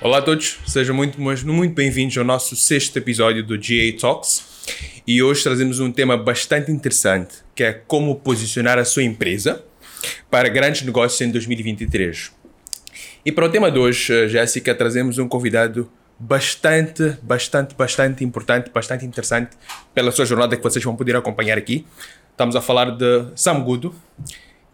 Olá a todos, sejam muito, muito bem-vindos ao nosso sexto episódio do GA Talks. E hoje trazemos um tema bastante interessante, que é como posicionar a sua empresa para grandes negócios em 2023. E para o tema de hoje, eh, Jéssica, trazemos um convidado bastante, bastante, bastante importante, bastante interessante pela sua jornada que vocês vão poder acompanhar aqui. Estamos a falar de Sam Gudo,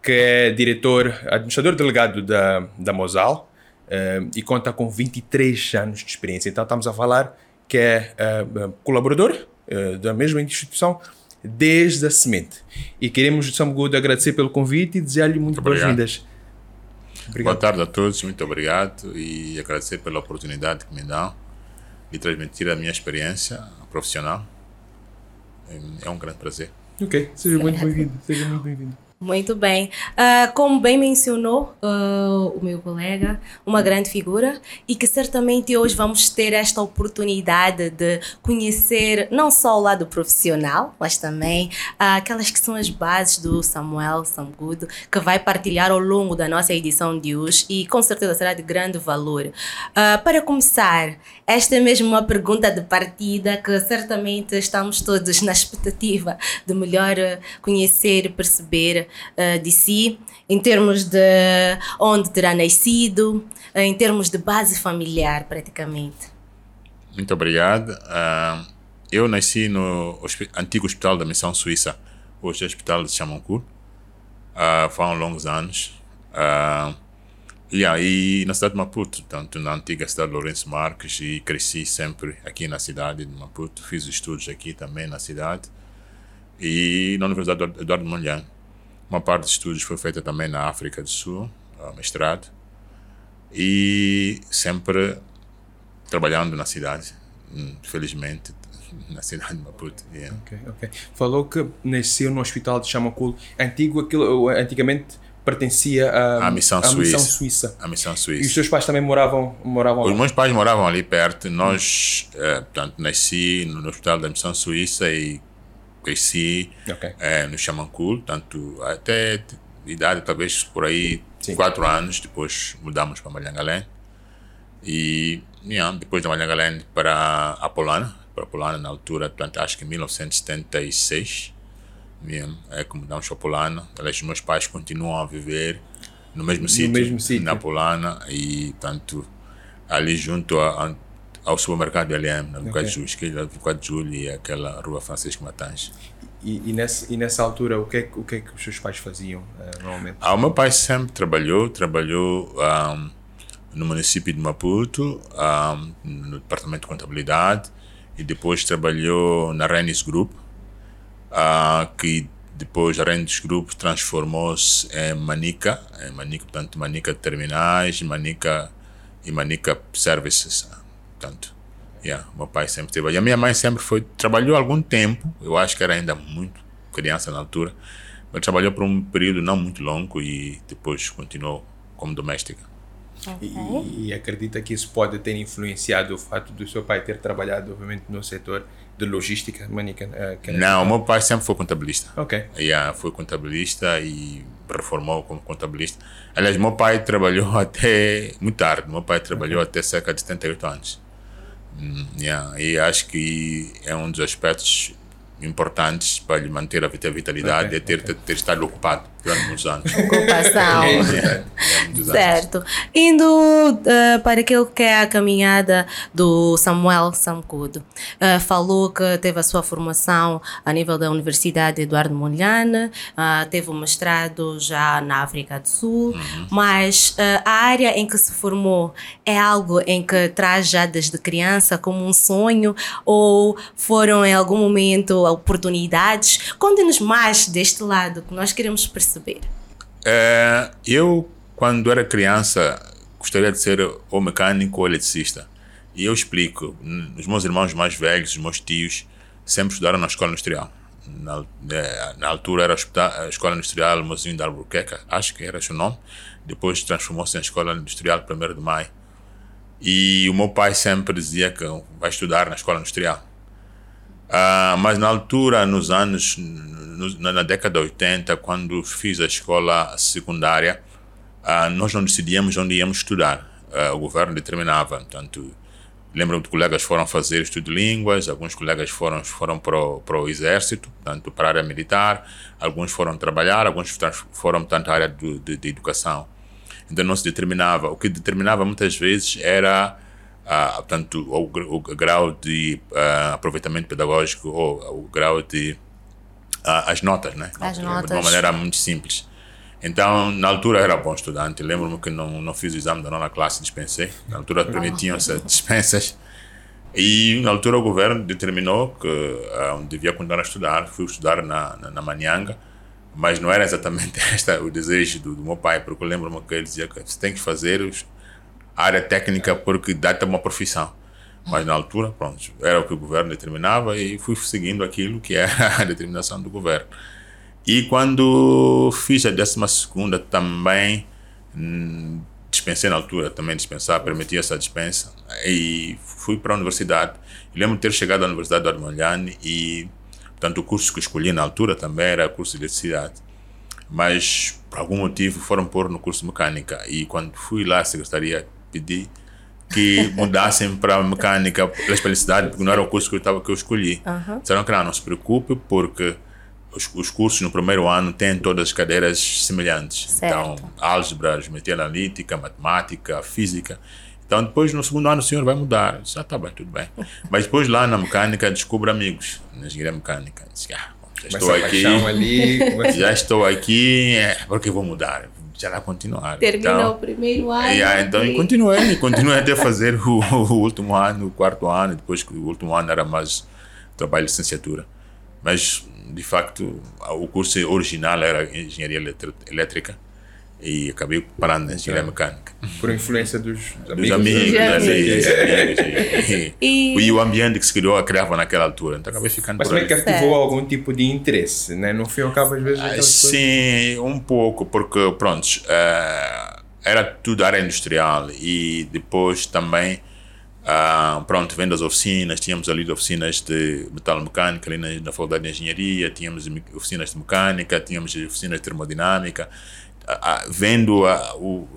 que é diretor, administrador delegado da, da Mosal, uh, e conta com 23 anos de experiência. Então estamos a falar que é uh, colaborador uh, da mesma instituição desde a semente. E queremos, Sam Good, agradecer pelo convite e desejar-lhe muito boas-vindas. Boa tarde a todos, muito obrigado e agradecer pela oportunidade que me dão de transmitir a minha experiência profissional. É um grande prazer. Ok, seja muito bem-vindo. Seja muito bem-vindo. Muito bem. Uh, como bem mencionou uh, o meu colega, uma grande figura e que certamente hoje vamos ter esta oportunidade de conhecer não só o lado profissional, mas também uh, aquelas que são as bases do Samuel Samgudo, que vai partilhar ao longo da nossa edição de hoje e com certeza será de grande valor. para começar, esta é mesmo uma pergunta de partida que certamente estamos todos na expectativa de melhor conhecer, perceber uh, de si, em termos de onde terá nascido, uh, em termos de base familiar, praticamente. Muito obrigado. Uh, eu nasci no antigo Hospital da Missão Suíça, hoje é o Hospital de Chamoncourt. Uh, foram longos anos. E aí, na cidade de Maputo, tanto na antiga cidade de Lourenço Marques, e cresci sempre aqui na cidade de Maputo. Fiz estudos aqui também na cidade. E na Universidade Eduardo Mondlane. Uma parte dos estudos foi feita também na África do Sul, mestrado, e sempre trabalhando na cidade, hum, felizmente, na cidade de Maputo. Yeah. Okay, okay. Falou que nasceu no hospital de Chamaculo. Antigo, aquilo, antigamente pertencia à, missão, à Suíça. missão Suíça. A missão Suíça. E os seus pais também moravam, moravam Os lá? meus pais moravam ali perto. Nós, hum. eh, portanto, nasci no hospital da missão Suíça e cresci okay. é, no Xamancul, tanto até idade talvez por aí Sim. quatro anos, depois mudamos para Malhangalém e yeah, depois de Malhangalém para Apolana, para Apolana na altura, portanto, acho que em 1976 yeah, é que mudamos para Apolana, aliás meus pais continuam a viver no mesmo, sítio, na Apolana e tanto ali junto a, a ao supermercado do LM, na Bocado okay. de Júlio, Bocado de Júlio e aquela rua Francisco Matange. E, e, nessa, e nessa altura, o que, é, o que é que os seus pais faziam uh, normalmente? Ah, o meu pai sempre trabalhou, trabalhou um, no município de Maputo, um, no departamento de contabilidade, e depois trabalhou na Renis Group, uh, que depois a Renis Group transformou-se em Manica, em Manica, portanto, Manica Terminais, Manica e Manica Services Portanto, yeah, meu pai sempre teve. E a minha mãe sempre foi. Trabalhou algum tempo, eu acho que era ainda muito criança na altura, mas trabalhou por um período não muito longo e depois continuou como doméstica. Okay. E, e, acredita que isso pode ter influenciado o fato do seu pai ter trabalhado, obviamente, no setor de logística? Manica, uh, não, meu pai sempre foi contabilista. Ok. Yeah, foi contabilista e reformou como contabilista. Aliás, meu pai trabalhou até muito tarde. Meu pai trabalhou okay. até cerca de 78 anos. Mm, yeah, e acho que é um dos aspectos importantes para lhe manter a vitalidade okay, é ter, okay. ter, ter estado ocupado durante muitos anos. Ocupação. é, é, é certo. Anos. Indo uh, para aquilo que é a caminhada do Samuel Samcudo. Uh, falou que teve a sua formação a nível da Universidade Eduardo Mondlane, uh, teve um mestrado já na África do Sul, uhum. mas a área em que se formou é algo em que traz já desde criança como um sonho ou foram em algum momento oportunidades? Conte-nos mais deste lado que nós queremos perceber perceber? É, eu, quando era criança, gostaria de ser ou mecânico ou eletricista. E eu explico. Os meus irmãos mais velhos, os meus tios, sempre estudaram na escola industrial. Na, é, na altura era a Escola Industrial Mozinho de Albuquerque, acho que era o seu nome. Depois transformou-se em Escola Industrial 1 de Maio. E o meu pai sempre dizia que vai estudar na Escola Industrial. Uh, mas na altura, nos anos, no, na década de 80, quando fiz a escola secundária, uh, nós não decidíamos onde íamos estudar. Uh, o governo determinava. Portanto, lembro-me de colegas foram fazer estudo de línguas, alguns colegas foram, foram para, o, exército, portanto, para a área militar, alguns foram trabalhar, alguns foram, portanto, à área de, de, de educação. Então, não se determinava. O que determinava muitas vezes era uh, portanto, o, o, grau de uh, aproveitamento pedagógico ou o grau de uh, as notas, né? As notas. De uma maneira muito simples. Então, na altura era bom estudante. Lembro-me que não, não fiz o exame da nona classe, dispensei. Na altura permitiam-se dispensas. E na altura o governo determinou que uh, devia continuar a estudar. Fui estudar na, na, na Manhanga, mas não era exatamente esta o desejo do, do meu pai, porque eu lembro-me que ele dizia que você tem que fazer os, área técnica porque dá-te uma profissão. Mas na altura, pronto, era o que o governo determinava e fui seguindo aquilo que era a determinação do governo. E quando fiz a 12 também hum, dispensei na altura, também dispensar, permitia essa dispensa. E fui para a universidade. Lembro de ter chegado à Universidade do Armolhane e, portanto, o curso que escolhi na altura também era curso de eletricidade. Mas, por algum motivo, foram pôr no curso de mecânica. E quando fui lá à secretaria, pedi que mudassem para mecânica pela especialidade, porque não era o curso que eu, tava, que eu escolhi. Uhum. Disseram que não, não se preocupe, porque os, os cursos no primeiro ano têm todas as cadeiras semelhantes. Certo. Então, álgebra, geometria analítica, matemática, física. Então, depois, no segundo ano, o senhor vai mudar. Já ah, está bem, tudo bem. Mas depois, lá na mecânica, descubro amigos na engenharia mecânica. Disse, ah, já estou aqui. Ali, já estou aqui, é, porque vou mudar? Já lá continuar. Terminou então, o primeiro ano. Yeah, então, e continuei. Continuei até fazer o, o último ano, o quarto ano. Depois, o último ano era mais trabalho de licenciatura. Mas de facto, o curso original era engenharia elétrica e acabei parando na engenharia mecânica. Por influência dos, dos amigos. Dos amigos, amigos e, e, o ambiente que se criou, criava naquela altura. Então acabei ficando Mas também cativou algum tipo de interesse, né? No fim, acaba às vezes. Ah, sim, um pouco, porque, pronto, uh, era tudo área industrial e depois também ah, pronto, vendo as oficinas, tínhamos ali oficinas de metalomecânica ali na, na Faculdade de Engenharia, tínhamos oficinas de mecânica, tínhamos oficinas de termodinâmica. Ah, ah, vendo o,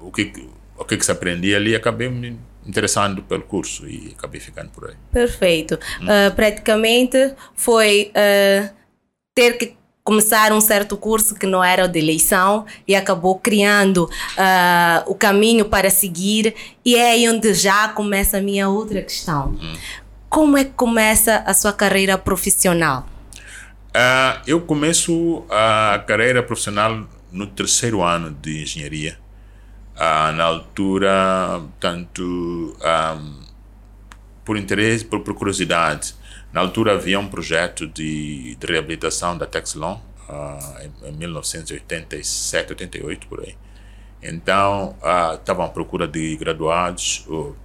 o, que, o que, que se aprendia ali, acabei me interessando pelo curso e acabei ficando por aí. Perfeito. Hum. Uh, praticamente foi uh, ter que começar um certo curso que não era o de eleição e acabou criando uh, o caminho para seguir e é aí onde já começa a minha outra questão. Hum. Como é que começa a sua carreira profissional? Uh, eu começo a carreira profissional no terceiro ano de engenharia. Uh, na altura, tanto um, por interesse, por, por curiosidade, na altura havia um projeto de, de reabilitação da Texlon, uh, em, em 1987, 88 por aí. Então, estavam uh, à procura de graduados, ou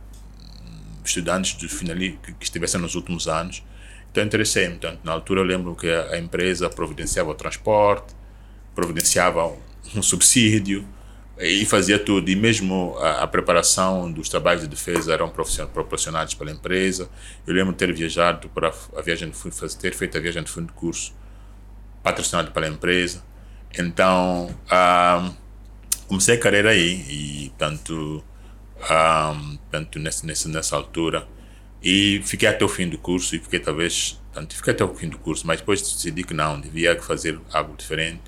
estudantes de finali que estivessem nos últimos anos. Então, interessei-me. Na altura, eu lembro que a empresa providenciava o transporte, providenciava um subsídio, e fazia tudo. E mesmo a, a, preparação dos trabalhos de defesa eram proporcionados pela empresa. Eu lembro de ter viajado para a viagem de fundo, ter feito a viagem de fundo de curso patrocinado pela empresa. Então, um, comecei a carreira aí e tanto, um, tanto nessa, nessa, nessa altura e fiquei até o fim do curso e fiquei talvez tanto fiquei até o fim do curso, mas depois decidi que não, devia fazer algo diferente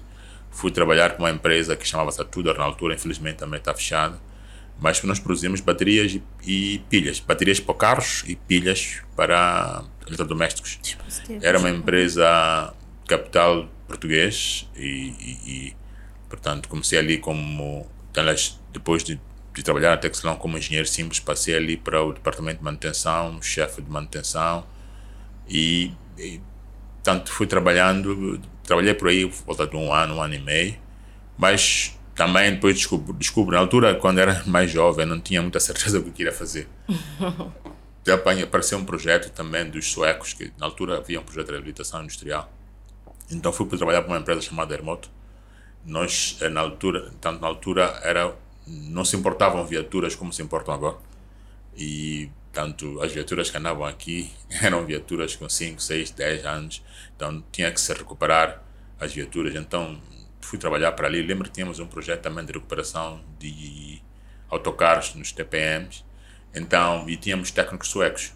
Fui trabalhar com uma empresa que chamava-se Tudor na altura, infelizmente também está fechada. Mas nós produzimos baterias e, e, pilhas. Baterias para carros e pilhas para eletrodomésticos. Era uma empresa capital português e, e, e portanto, comecei ali como... Depois de, de trabalhar na Texlon como engenheiro simples, passei ali para o departamento de manutenção, chefe de manutenção e, e tanto fui trabalhando Trabalhei por aí volta de um ano, um ano e meio, mas também depois descubro, descubro na altura, quando era mais jovem, não tinha muita certeza do que queria fazer. apareceu um projeto também dos suecos, que na altura havia um projeto de reabilitação industrial. Então fui para trabalhar para uma empresa chamada Hermoto. Nós, eh, na altura, tanto na altura, era, não se importavam viaturas como se importam agora. E tanto as viaturas que andavam aqui eram viaturas com 5, 6, 10 anos, então tinha que se recuperar as viaturas. Então fui trabalhar para ali, lembro que tínhamos um projeto também de recuperação de autocarros nos TPMs, então, e tínhamos técnicos suecos.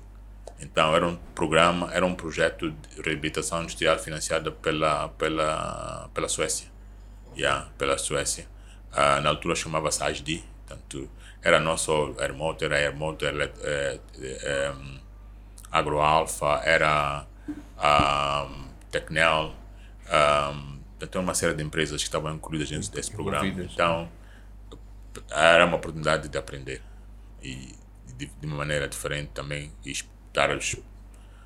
Então, era um programa, era um projeto de reabilitação industrial financiado pela, pela, pela Suécia. Yeah, pela Suécia. Uh, na altura chamava-se ASD, portanto, era nosso Airmotor, era Airmotor, é, é, é, AgroAlpha, era um, Tecnel, um, então uma série de empresas que estavam incluídas dentro desse programa. Então, era uma oportunidade de aprender e de, de uma maneira diferente também e estar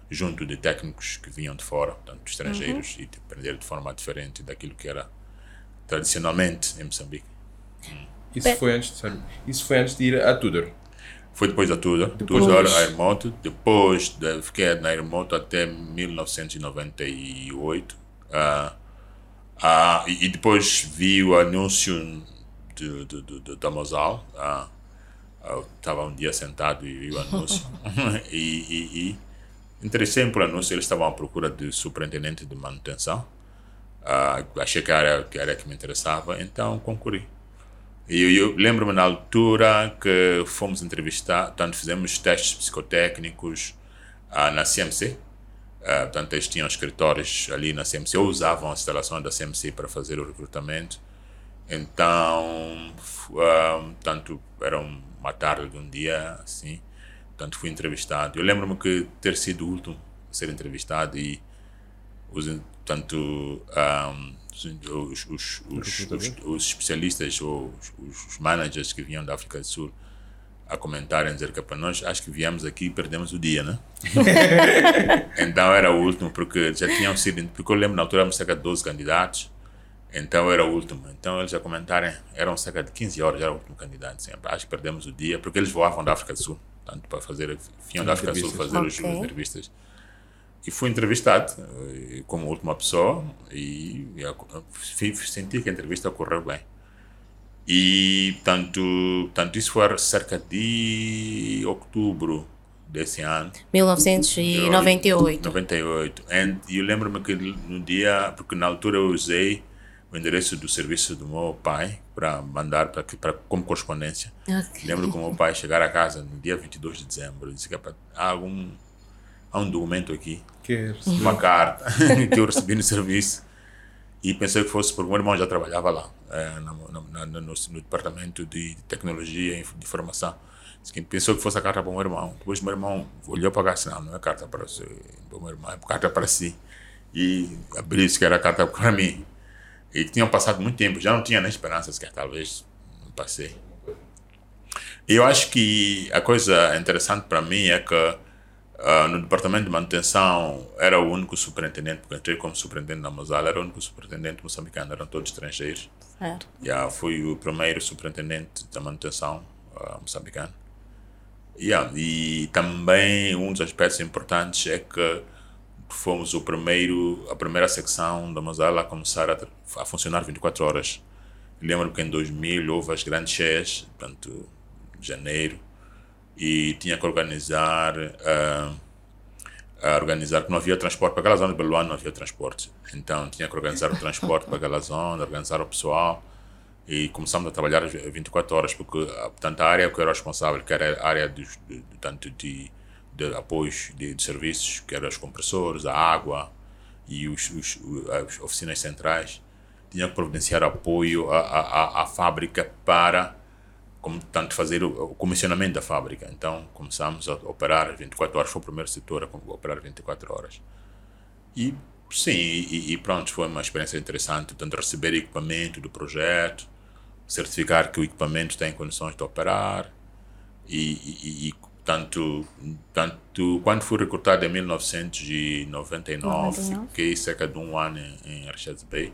junto de técnicos que vinham de fora, portanto, estrangeiros, uhum. e de aprender de forma diferente daquilo que era tradicionalmente em Moçambique. Hum. Isso foi antes de, isso foi antes de ir a Tudor. Foi depois da Tudor, depois da Aeromoto, depois de, fiquei na Aeromoto até 1998. Uh, uh, e, e, depois vi o anúncio de, de, de, da Mosal. Uh, estava um dia sentado e vi o anúncio. e, e, e interessei-me por anúncio, eles estavam à procura de superintendente de manutenção. Uh, achei que era, que era que me interessava, então concorri. E eu, eu lembro-me na altura que fomos entrevistar, portanto, fizemos testes psicotécnicos uh, na CMC. Ah, portanto, eles tinham escritórios ali na CMC, ou usavam a instalação da CMC para fazer o recrutamento. Então, uh, tanto era uma tarde de um dia assim, portanto, fui entrevistado. Eu lembro-me que ter sido o último a ser entrevistado e os, tanto um, os, os, os, os, especialistas ou os, managers que vinham da África do Sul a comentarem, dizer que para nós acho que viemos aqui e perdemos o dia, né? então era o último, porque já tinham sido, porque eu lembro na altura éramos cerca de 12 candidatos, então era o último. Então eles já comentarem, eram cerca de 15 horas, era o último candidato sempre. Acho que perdemos o dia, porque eles voavam da África do Sul, tanto para fazer, vinham da África do Sul fazer okay. as entrevistas e fui entrevistado eh, como última pessoa e, e senti que a entrevista ocorreu bem. E tanto, tanto isso foi cerca de outubro desse ano. 1998. 98. E eu lembro-me que no dia, porque na altura eu usei o endereço do serviço do meu pai para mandar para como correspondência. Okay. Lembro que o meu pai chegar a casa no dia 22 de dezembro e disse que há algum há um documento aqui, que uma carta que eu recebi no serviço e pensei que fosse porque meu irmão já trabalhava lá, é, no, no, no, no, departamento de tecnologia e de informação. Pensou que fosse a carta para o meu irmão. Depois o meu irmão olhou para cá e não, não é carta para, o meu irmão, é carta para si. E abriu isso que era carta para mim. E tinham passado muito tempo, já não tinha nem esperanças que talvez não passei. Eu acho que a coisa interessante para mim é que Uh, no departamento de manutenção era o único superintendente, porque entrei como superintendente na Mosala, era o único superintendente moçambicano, eram todos estrangeiros. Certo. Yeah, fui o primeiro superintendente da manutenção uh, moçambicano. Yeah, e também um dos aspectos importantes é que fomos o primeiro, a primeira secção da Mosala a começar a, a funcionar 24 horas. Lembro que em 2000 houve as grandes cheias, portanto, janeiro, e tinha que organizar uh, organizar que não havia transporte para aquela zona de Beluano não havia transporte. Então tinha que organizar o transporte para aquela zona organizar o pessoal. E começamos a trabalhar 24 horas porque portanto a área que eu era responsável que era a área de, de tanto de, de apoios de, de, serviços que eram os compressores a água e os, os, as oficinas centrais tinha que providenciar apoio à, à, à fábrica para como tanto fazer o, o, comissionamento da fábrica. Então começamos a operar 24 horas, foi o primeiro setor a operar 24 horas. E sim, e, e pronto, foi uma experiência interessante, tanto receber equipamento do projeto, certificar que o equipamento tem condições de operar e, e, e tanto, tanto quando fui recrutado em 1999, 99. fiquei cerca de um ano em, em Richards Bay.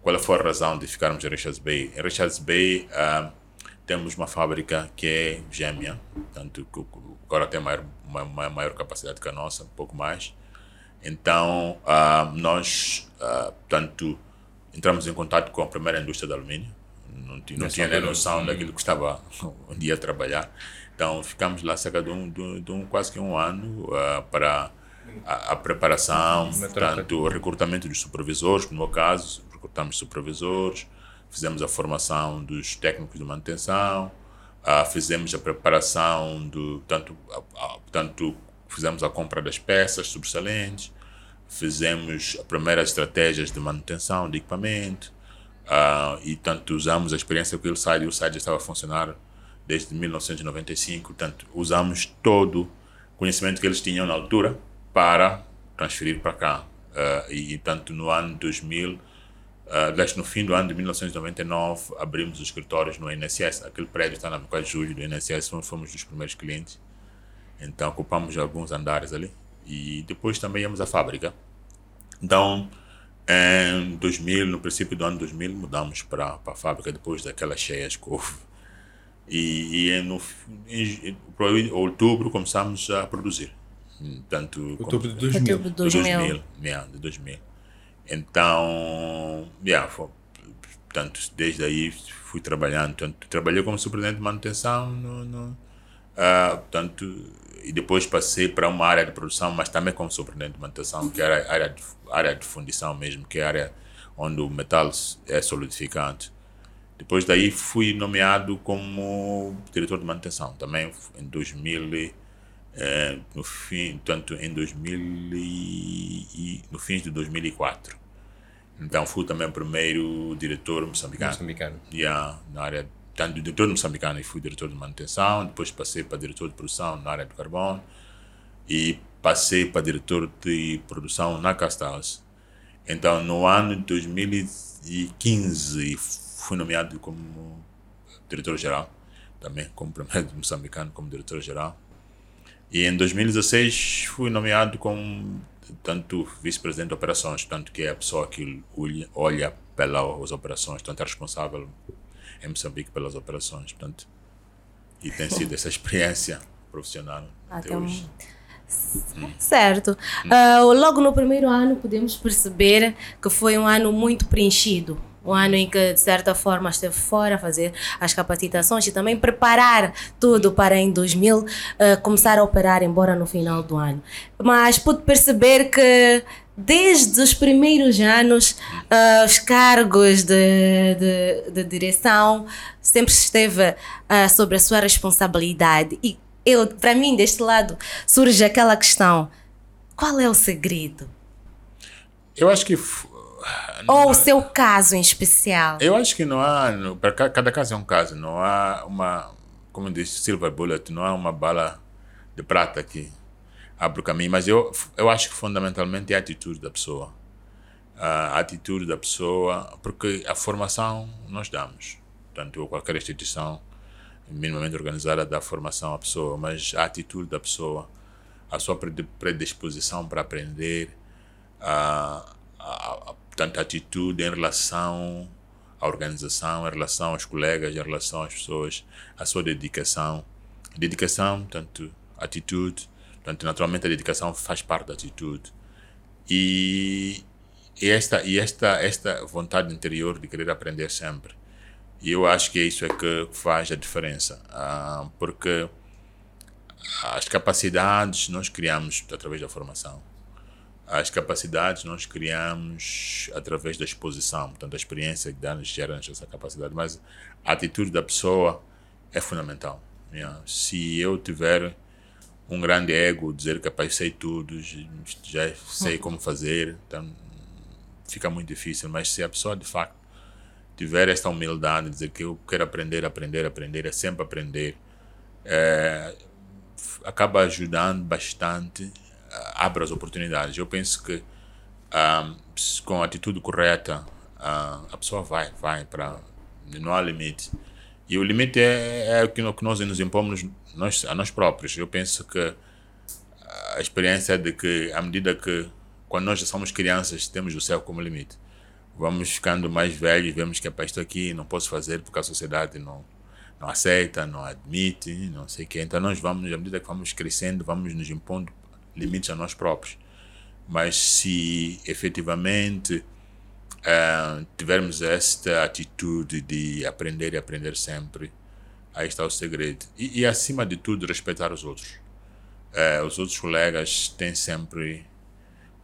Qual foi a razão de ficarmos em Richards Bay? Em Richards Bay, uh, temos uma fábrica que é gêmea, tanto que agora tem maior, uma, maior capacidade que a nossa, um pouco mais. Então, uh, nós, uh, tanto entramos em contato com a primeira indústria de alumínio, não, não tinha nem noção daquilo que estava um dia a trabalhar. Então, ficamos lá cerca de um, de um quase que um ano uh, para a, a preparação, tanto o recrutamento dos supervisores, no meu caso, recrutamos supervisores, fizemos a formação dos técnicos de manutenção, uh, fizemos a preparação do tanto, uh, tanto fizemos a compra das peças sobressalentes, fizemos as primeiras estratégias de manutenção de equipamento uh, e tanto usamos a experiência que o site, o site estava a funcionar desde 1995, tanto usamos todo o conhecimento que eles tinham na altura para transferir para cá. Uh, e tanto no ano 2000, uh, no fim do ano de 1999, abrimos os escritórios no INSS. Aquele prédio está na 4 de julho do INSS, fomos, fomos dos primeiros clientes. Então ocupamos alguns andares ali. E depois também íamos à fábrica. Então, em 2000, no princípio do ano 2000, mudamos para a fábrica depois daquelas cheias que houve. E, e no, em, em outubro começamos a produzir. Tanto outubro de 2000. Outubro de 2000. 2000, yeah, de 2000. Então, yeah, foi, portanto, desde aí fui trabalhando. Tanto, trabalhei como superintendente de manutenção no, no uh, portanto, e depois passei para uma área de produção, mas também como superintendente de manutenção, que era a área de, área de fundição mesmo, que é a área onde o metal é solidificante. Depois daí fui nomeado como diretor de manutenção, também em 2000 é, no fim, tanto em 2000 e, no fim de 2004. Então fui também o primeiro diretor moçambicano. Moçambicano. Yeah, na área tanto diretor moçambicano e fui diretor de manutenção, depois passei para diretor de produção na área do carbono e passei para diretor de produção na Castals. Então, no ano de 2015, fui nomeado como diretor-geral, também como primeiro moçambicano como diretor-geral. E em 2016 fui nomeado como tanto vice-presidente de operações, tanto que é a pessoa que olha pelas operações, tanto é responsável em Moçambique pelas operações. Portanto, e tem sido essa experiência profissional até, até hoje. Certo. Uh, logo no primeiro ano podemos perceber que foi um ano muito preenchido um ano em que, de certa forma, esteve fora a fazer as capacitações e também preparar tudo para em 2000 uh, eh, começar a operar, embora no final do ano. Mas pude perceber que desde os primeiros anos, uh, os cargos de, de, de, direção sempre esteve uh, sobre a sua responsabilidade. E eu, para mim, deste lado, surge aquela questão: qual é o segredo? Eu acho que ou o seu caso em especial? Eu acho que não há. Para cada caso é um caso. Não há uma. Como diz Silver Bullet, não há uma bala de prata que abre o caminho. Mas eu, eu acho que fundamentalmente é a atitude da pessoa. A atitude da pessoa. Porque a formação nós damos. Tanto qualquer instituição minimamente organizada dá formação à pessoa. Mas a atitude da pessoa, a sua predisposição para aprender. A, a, tanta atitude em relação à organização, em relação aos colegas, em relação às pessoas, a sua dedicação. Dedicação, tanto atitude, tanto naturalmente a dedicação faz parte da atitude. E, e esta e esta esta vontade interior de querer aprender sempre. E eu acho que isso é que faz a diferença, ah, porque as capacidades nós criamos através da formação as capacidades nós criamos através da exposição, portanto, a experiência que dá-nos gera essa capacidade, mas a atitude da pessoa é fundamental. Se eu tiver um grande ego, dizer que capaz sei tudo, já sei como fazer, então fica muito difícil, mas se a pessoa de facto tiver esta humildade, dizer que eu quero aprender, aprender, aprender, é sempre aprender, é, acaba ajudando bastante abre as oportunidades. Eu penso que um, com a atitude correta uh, a pessoa vai, vai para não há limite. E o limite é, é o que nós nos impomos nós, a nós próprios. Eu penso que a experiência é de que, à medida que, quando nós já somos crianças, temos o céu como limite. Vamos ficando mais velhos, vemos que é isto aqui não posso fazer porque a sociedade não, não aceita, não admite, não sei o quê. Então nós vamos, à medida que vamos crescendo, vamos nos impondo limites a nós próprios. Mas se efetivamente uh, tivermos esta atitude de aprender e aprender sempre, aí está o segredo. E, e acima de tudo, respeitar os outros. Uh, os outros colegas têm sempre,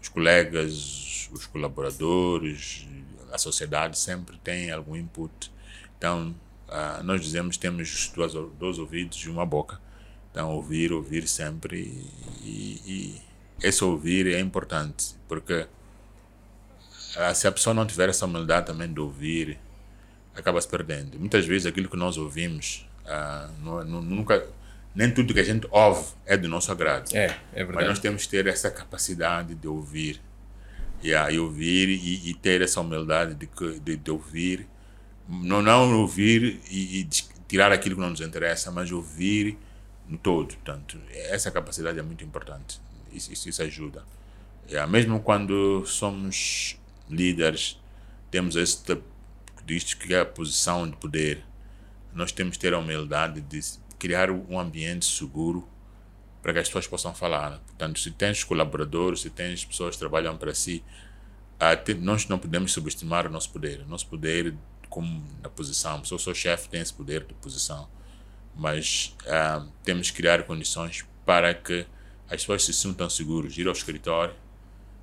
os colegas, os colaboradores, a sociedade sempre tem algum input. Então, uh, nós dizemos temos dois ouvidos e uma boca. Então, ouvir, ouvir sempre. E, e esse ouvir é importante, porque uh, se a pessoa não tiver essa humildade também de ouvir, acaba se perdendo. Muitas vezes aquilo que nós ouvimos, uh, nunca, nem tudo que a gente ouve é do nosso agrado. É, é verdade. Mas nós temos que ter essa capacidade de ouvir. Yeah, e ouvir e, e, ter essa humildade de, de, de ouvir. Não, não ouvir e, e, tirar aquilo que não nos interessa, mas ouvir no todo. Portanto, essa capacidade é muito importante. Isso, isso, isso ajuda. Yeah, mesmo quando somos líderes, temos este diz que é a posição de poder. Nós temos que ter a humildade de criar um ambiente seguro para que as pessoas possam falar. Portanto, se tens colaboradores, se tens pessoas que trabalham para si, nós não podemos subestimar o nosso poder. O nosso poder, como na posição, se eu sou chefe, tem esse poder de posição. Mas uh, temos que criar condições para que as pessoas se sintam seguros, ir ao escritório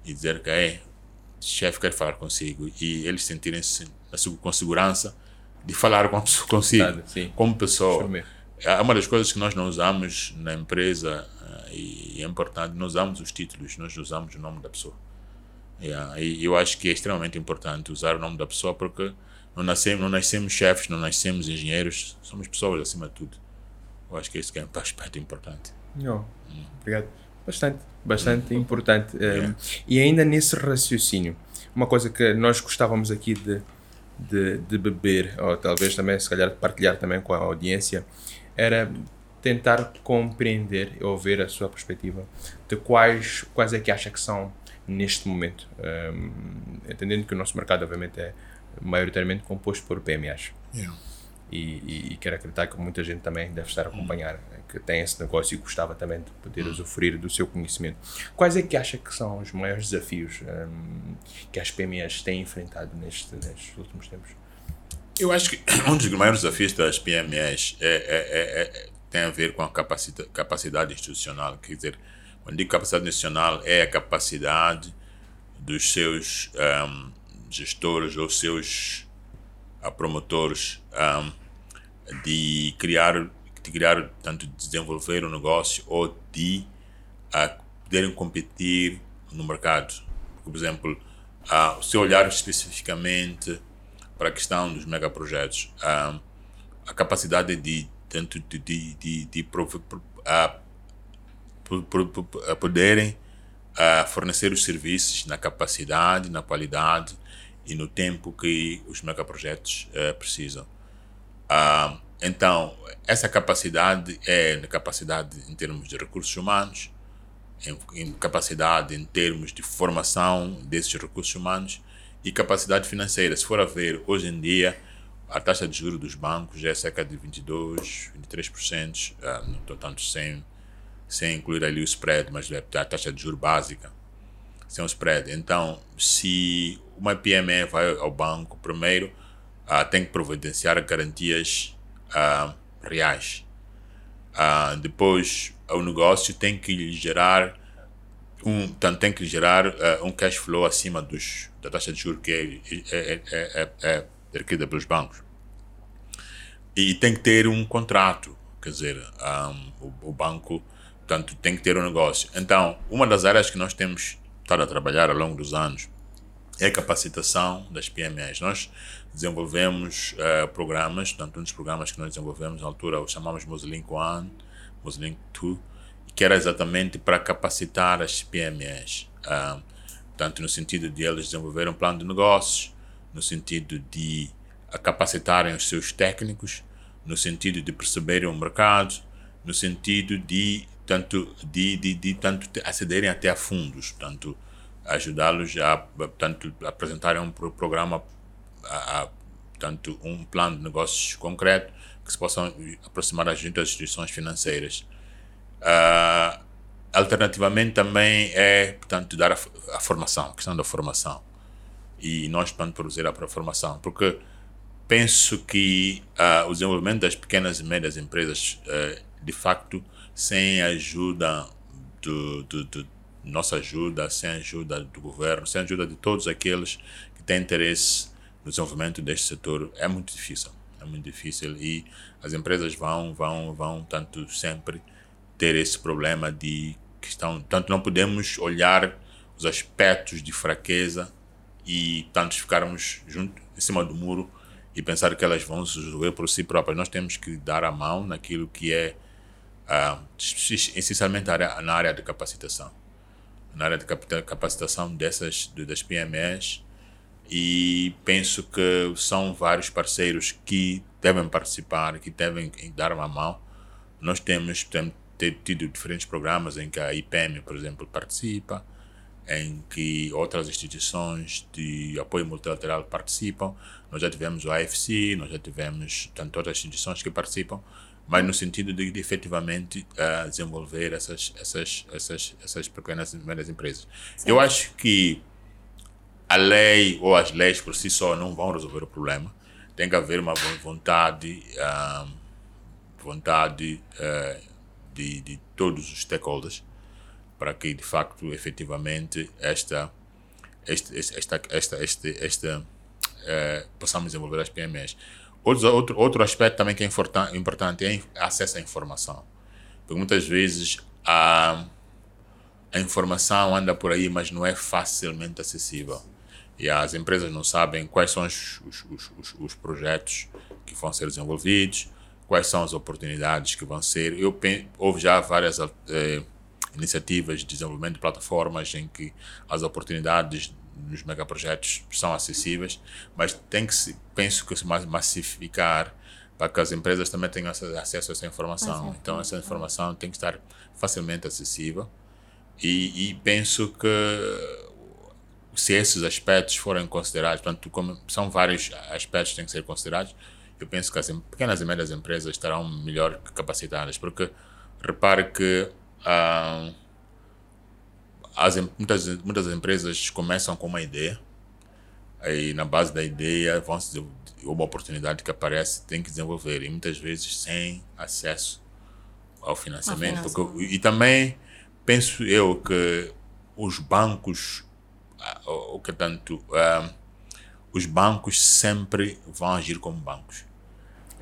e dizer que é, o chefe quer falar consigo e eles sentirem-se com segurança de falar consigo, como pessoa. É uma das coisas que nós não usamos na empresa uh, e é importante, nós usamos os títulos, nós usamos o nome da pessoa. Yeah, e eu acho que é extremamente importante usar o nome da pessoa porque não nascemos, não nascemos chefes, não nascemos engenheiros, somos pessoas acima de tudo. Eu acho que isso é um aspecto importante. Hum. Obrigado. Bastante, bastante hum. importante. Yeah. Um, e ainda nesse raciocínio, uma coisa que nós gostávamos aqui de, de, de beber, ou talvez também, se calhar, partilhar também com a audiência, era tentar compreender ou ver a sua perspectiva de quais, quais é que acha que são neste momento, um, entendendo que o nosso mercado obviamente é maioritariamente composto por PMEs. Yeah. E, e, e, quero acreditar que muita gente também deve estar a acompanhar, hum. que tem esse negócio e gostava também de poder hum. usufruir do seu conhecimento. Quais é que acha que são os maiores desafios um, que as PMEs têm enfrentado neste, nestes últimos tempos? Eu acho que um dos maiores desafios das PMEs é, é, é, é, tem a ver com a capacidade, capacidade institucional. Quer dizer, quando digo capacidade institucional, é a capacidade dos seus um, gestores ou seus uh, promotores um, de criar, de criar, tanto desenvolver um negócio ou de uh, poderem competir no mercado. Por exemplo, uh, se olhar especificamente para a questão dos megaprojetos. Um, a capacidade de, tanto de, de, de, de a poderem a fornecer os serviços na capacidade, na qualidade e no tempo que os megaprojetos uh, precisam. Uh, então, essa capacidade é capacidade em termos de recursos humanos, em, em capacidade em termos de formação desses recursos humanos e capacidade financeira. Se for a ver, hoje em dia, a taxa de juros dos bancos é cerca de 22%, 23%, uh, não tanto sem, sem incluir ali o spread, mas é a taxa de juros básica, sem o spread. Então, se uma PME vai ao banco, primeiro uh, tem que providenciar garantias uh, reais. Uh, depois, o negócio tem que gerar um, tanto tem que gerar uh, um cash flow acima dos, da taxa de juros que é, é, é, é, é pelos bancos. E tem que ter um contrato, quer dizer, um, o, o, banco tanto tem que ter um negócio. Então, uma das áreas que nós temos estado a trabalhar ao longo dos anos é a capacitação das PMEs. Nós desenvolvemos uh, programas, tanto um dos programas que nós desenvolvemos na altura, o chamamos Moslink One, Moslink Two, que era exatamente para capacitar as PMEs, uh, tanto no sentido de eles desenvolverem um plano de negócios, no sentido de capacitarem os seus técnicos, no sentido de perceberem o mercado, no sentido de tanto de, de, de tanto acederem até a fundos, tanto ajudá-los a tanto apresentarem um programa, a, a, tanto um plano de negócios concreto que se possam aproximar as instituições financeiras Uh, alternativamente também é, portanto, dar a, a, formação, a questão da formação. E nós, portanto, produzir a formação. Porque penso que uh, o desenvolvimento das pequenas e médias empresas, uh, de facto, sem ajuda do, do, do, nossa ajuda, sem ajuda do governo, sem ajuda de todos aqueles que têm interesse no desenvolvimento deste setor é muito difícil. É muito difícil e as empresas vão, vão, vão tanto sempre ter esse problema de questão. Tanto não podemos olhar os aspectos de fraqueza e tanto ficarmos junto em cima do muro e pensar que elas vão se resolver por si próprias. Nós temos que dar a mão naquilo que é uh, essencialmente na área de capacitação. Na área de capacitação dessas das PMEs e penso que são vários parceiros que devem participar, que devem dar uma mão. Nós temos, temos tido diferentes programas em que a IPM, por exemplo, participa, em que outras instituições de apoio multilateral participam. Nós já tivemos o AFC, nós já tivemos tantas outras instituições que participam, mas no sentido de, de efetivamente uh, desenvolver essas, essas, essas, essas pequenas e médias empresas. Sim. Eu acho que a lei ou as leis por si só não vão resolver o problema. Tem que haver uma vontade, uh, vontade uh, de, de todos os stakeholders para que de facto efetivamente esta este, esta esta este, esta uh, possamos desenvolver as PMEs outro, outro outro aspecto também que é importante é acesso à informação. Porque muitas vezes a a informação anda por aí mas não é facilmente acessível e as empresas não sabem quais são os, os, os, os projetos que vão ser desenvolvidos quais são as oportunidades que vão ser. Eu houve já várias eh, iniciativas de desenvolvimento de plataformas em que as oportunidades nos megaprojetos são acessíveis, mas tem que se, penso que se massificar para que as empresas também tenham acesso a essa informação. Então essa informação tem que estar facilmente acessível. E, e penso que se esses aspectos forem considerados, portanto, como são vários aspectos que têm que ser considerados, eu penso que as pequenas e médias empresas estarão melhor capacitadas, porque repare que ah, as, muitas, muitas empresas começam com uma ideia, aí na base da ideia vão se uma oportunidade que aparece, tem que desenvolver, e muitas vezes sem acesso ao financiamento. Porque, e também penso eu que os bancos, o que tanto, uh, os bancos sempre vão agir como bancos.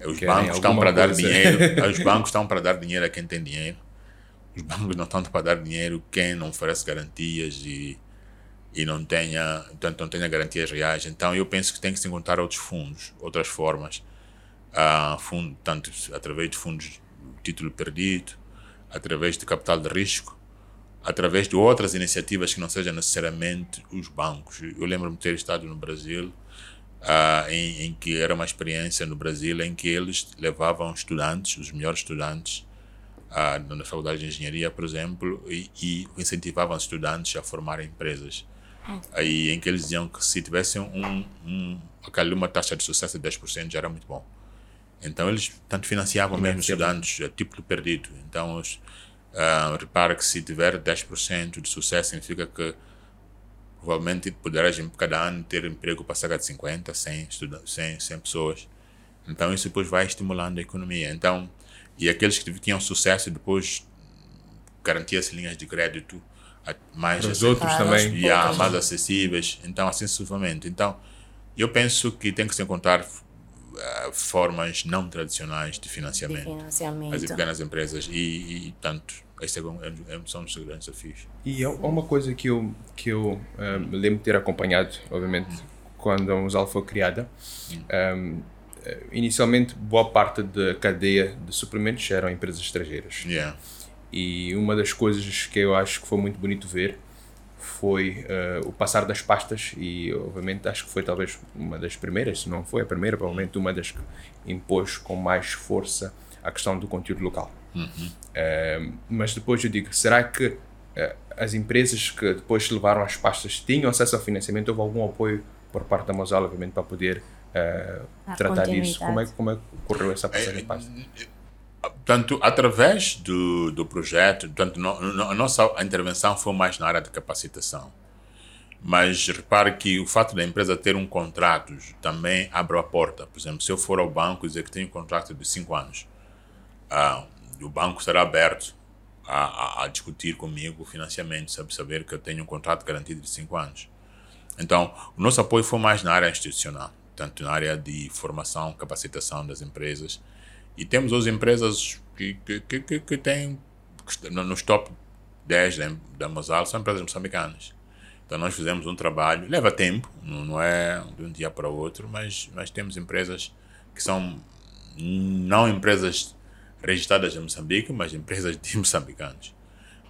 Os Querem bancos estão para dar dinheiro, os bancos estão para dar dinheiro a quem tem dinheiro os bancos não estão para dar dinheiro quem não oferece garantias e, e não tenha, tanto não tenha garantias reais. Então eu penso que tem que se encontrar outros fundos, outras formas, uh, fundo, tanto através de fundos de título perdido, através de capital de risco, através de outras iniciativas que não sejam necessariamente os bancos. Eu lembro-me de ter estado no Brasil, uh, em, em que era uma experiência no Brasil em que eles levavam estudantes, os melhores estudantes, ah, na faculdade de engenharia, por exemplo, e, e incentivavam estudantes a formar empresas. Aí em que eles diziam que se tivessem um, um, uma taxa de sucesso de 10% já era muito bom. Então eles tanto financiavam mesmo estudantes a tipo perdido. Então os, uh, repara que se tiver 10% de sucesso significa que provavelmente poderás cada ano ter emprego para cerca de 50, 100, 100, 100 pessoas. Então isso depois vai estimulando a economia. Então e aqueles que tinham sucesso depois garantia-se linhas de crédito mais os outros também. e yeah, mais acessíveis. Então assim sucessivamente. Então eu penso que tem que se encontrar uh, formas não tradicionais de financiamento, de financiamento. as pequenas empresas. E, e tanto esse é, é, são os grandes desafios e há uma coisa que eu que eu um, eh, lembro de ter acompanhado obviamente quando a Musal foi criada um, eh, inicialmente boa parte da cadeia de suprimentos eram empresas estrangeiras. Yeah. E uma das coisas que eu acho que foi muito bonito ver foi uh, o passar das pastas e obviamente acho que foi talvez uma das primeiras, se não foi a primeira, provavelmente uma das que impôs com mais força a questão do conteúdo local. Uhum. Uh, mas depois eu digo, será que uh, as empresas que depois levaram as pastas tinham acesso ao financiamento? Houve algum apoio por parte da Mosala, obviamente, para poder uh, tratar disso. Como é, como é que ocorreu essa passagem é, Portanto, através do, do projeto, portanto, no, no, a nossa intervenção foi mais na área de capacitação. Mas repare que o fato da empresa ter um contrato também abre a porta. Por exemplo, se eu for ao banco e dizer que tenho um contrato de 5 anos, ah, o banco estará aberto a, a, a, discutir comigo o financiamento, sabe, saber que eu tenho um contrato garantido de 5 anos. Então, o nosso apoio foi mais na área institucional tanto na área de formação, capacitação das empresas. E temos outras empresas que, que, que, que têm, nos top 10 da, da Mosal, são empresas moçambicanas. Então nós fizemos um trabalho, leva tempo, não é de um dia para o outro, mas, mas temos empresas que são não empresas registradas em Moçambique, mas empresas de moçambicanos,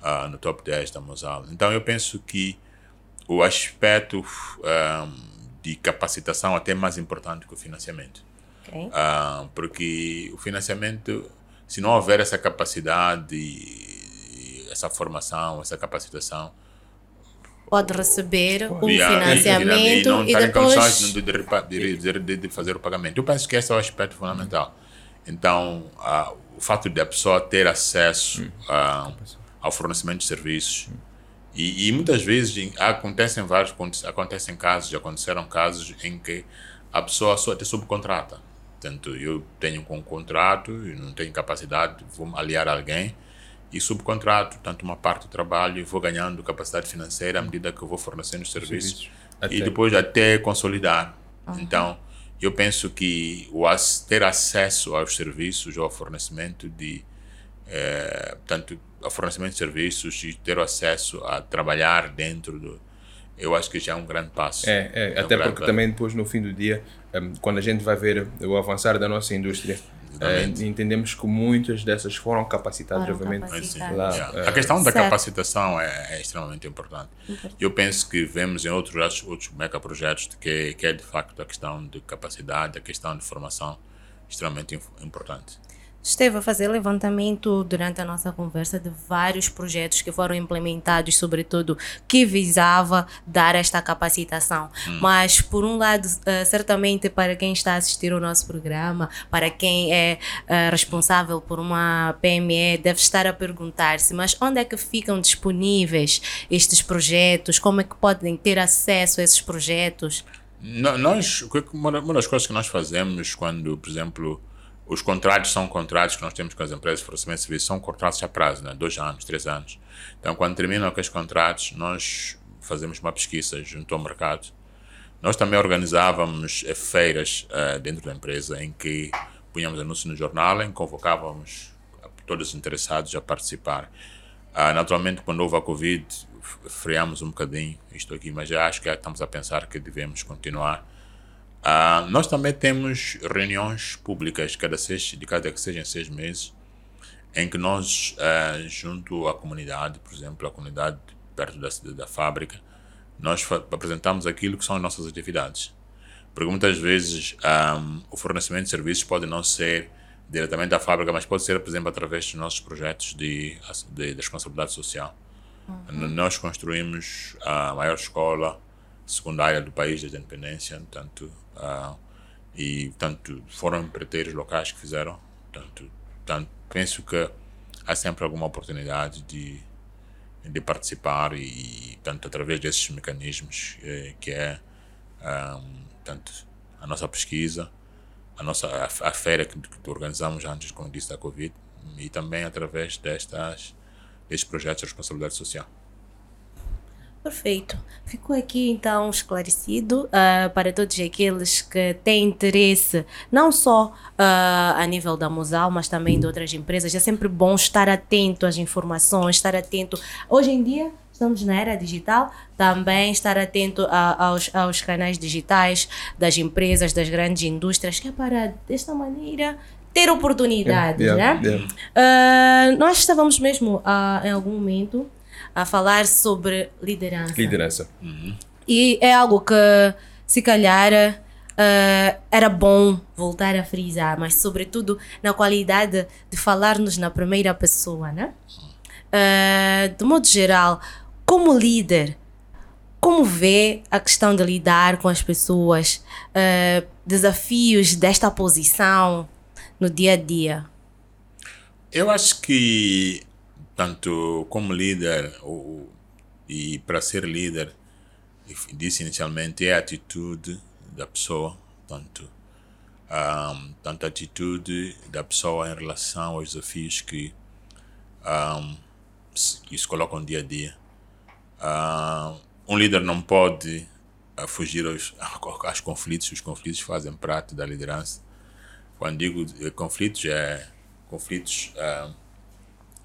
uh, no top 10 da Mosal. Então eu penso que o aspecto uh, de capacitação até é mais importante que o financiamento. Okay. Uh, porque o financiamento, se não houver essa capacidade, essa formação, essa capacitação, pode receber o financiamento e, não e depois de, de, de, de, fazer o pagamento. Eu penso que esse é o aspecto fundamental. Então, uh, o fato de a pessoa ter acesso uh, ao fornecimento de serviços hum. e, e, muitas vezes acontecem vários acontecem casos, já aconteceram casos em que a pessoa só te subcontrata. Portanto, eu tenho um contrato e não tenho capacidade, vou aliar alguém e subcontrato, tanto uma parte do trabalho e vou ganhando capacidade financeira à medida que eu vou fornecendo os serviços e depois até consolidar. Uhum. Então, eu penso que o ter acesso aos serviços ou ao fornecimento de é, tanto ao fornecimento de serviços e ter acesso a trabalhar dentro do eu acho que já é um grande passo. É, é, é até um porque também depois no fim do dia, um, quando a gente vai ver o avançar da nossa indústria, é, entendemos que muitas dessas foram capacitadas, foram obviamente. Capacitadas. Lá, yeah. é, a questão da certo. capacitação é, é, extremamente importante. importante. Eu penso que vemos em outros, outros megaprojetos que, que é de facto a questão de capacidade, a questão de formação extremamente importante esteve a fazer levantamento durante a nossa conversa de vários projetos que foram implementados, sobretudo que visava dar esta capacitação. Hum. Mas, por um lado, uh, certamente para quem está a assistir ao nosso programa, para quem é uh, responsável por uma PME, deve estar a perguntar-se: mas onde é que ficam disponíveis estes projetos? Como é que podem ter acesso a esses projetos? Nós, uma das coisas que nós fazemos quando, por exemplo, os contratos são contratos que nós temos com as empresas de fornecimento de serviços, são contratos a prazo, né? dois anos, três anos. Então, quando terminam aqueles contratos, nós fazemos uma pesquisa junto ao mercado. Nós também organizávamos eh, feiras uh, dentro da empresa em que punhamos anúncios no jornal, que convocávamos todos os interessados a participar. Uh, naturalmente, quando houve a Covid, freamos um bocadinho isto aqui, mas já acho que já estamos a pensar que devemos continuar Uh, nós também temos reuniões públicas cada seis, de cada que sejam seis meses, em que nós, uh, junto à comunidade, por exemplo, a comunidade perto da, da fábrica, nós apresentamos aquilo que são as nossas atividades. Porque muitas vezes um, ah, o fornecimento de serviços pode não ser diretamente da fábrica, mas pode ser, por exemplo, através dos nossos projetos de, de, de responsabilidade social. Uhum. Nós construímos a maior escola secundária do país desde a independência, tanto Uh, e, tanto foram empreiteiros locais que fizeram. Tanto, tanto, penso que há sempre alguma oportunidade de, de participar e, tanto através desses mecanismos, eh, que é um, tanto a nossa pesquisa, a nossa a, a feira que, que, organizamos antes, como disse, da Covid, e também através destas, destes projetos de responsabilidade social. Perfeito. Ficou aqui então esclarecido uh, para todos aqueles que têm interesse, não só uh, a nível da Musal, mas também de outras empresas. É sempre bom estar atento às informações, estar atento. Hoje em dia, estamos na era digital, também estar atento a, aos, aos canais digitais das empresas, das grandes indústrias, que é para, desta maneira, ter oportunidades, yeah, yeah, né? Yeah. Uh, nós estávamos mesmo em algum momento a falar sobre liderança. Liderança. Uhum. E é algo que, se calhar, uh, era bom voltar a frisar, mas, sobretudo, na qualidade de falar-nos na primeira pessoa, né? Uh, de modo geral, como líder, como vê a questão de lidar com as pessoas, uh, desafios desta posição no dia a dia? Eu acho que tanto como líder ou, e para ser líder, disse inicialmente, é a atitude da pessoa, tanto, um, tanto a atitude da pessoa em relação aos desafios que, um, que se colocam dia a dia. Um, um líder não pode a fugir aos, aos conflitos. Os conflitos fazem parte da liderança. Quando digo eh, conflitos, é conflitos uh,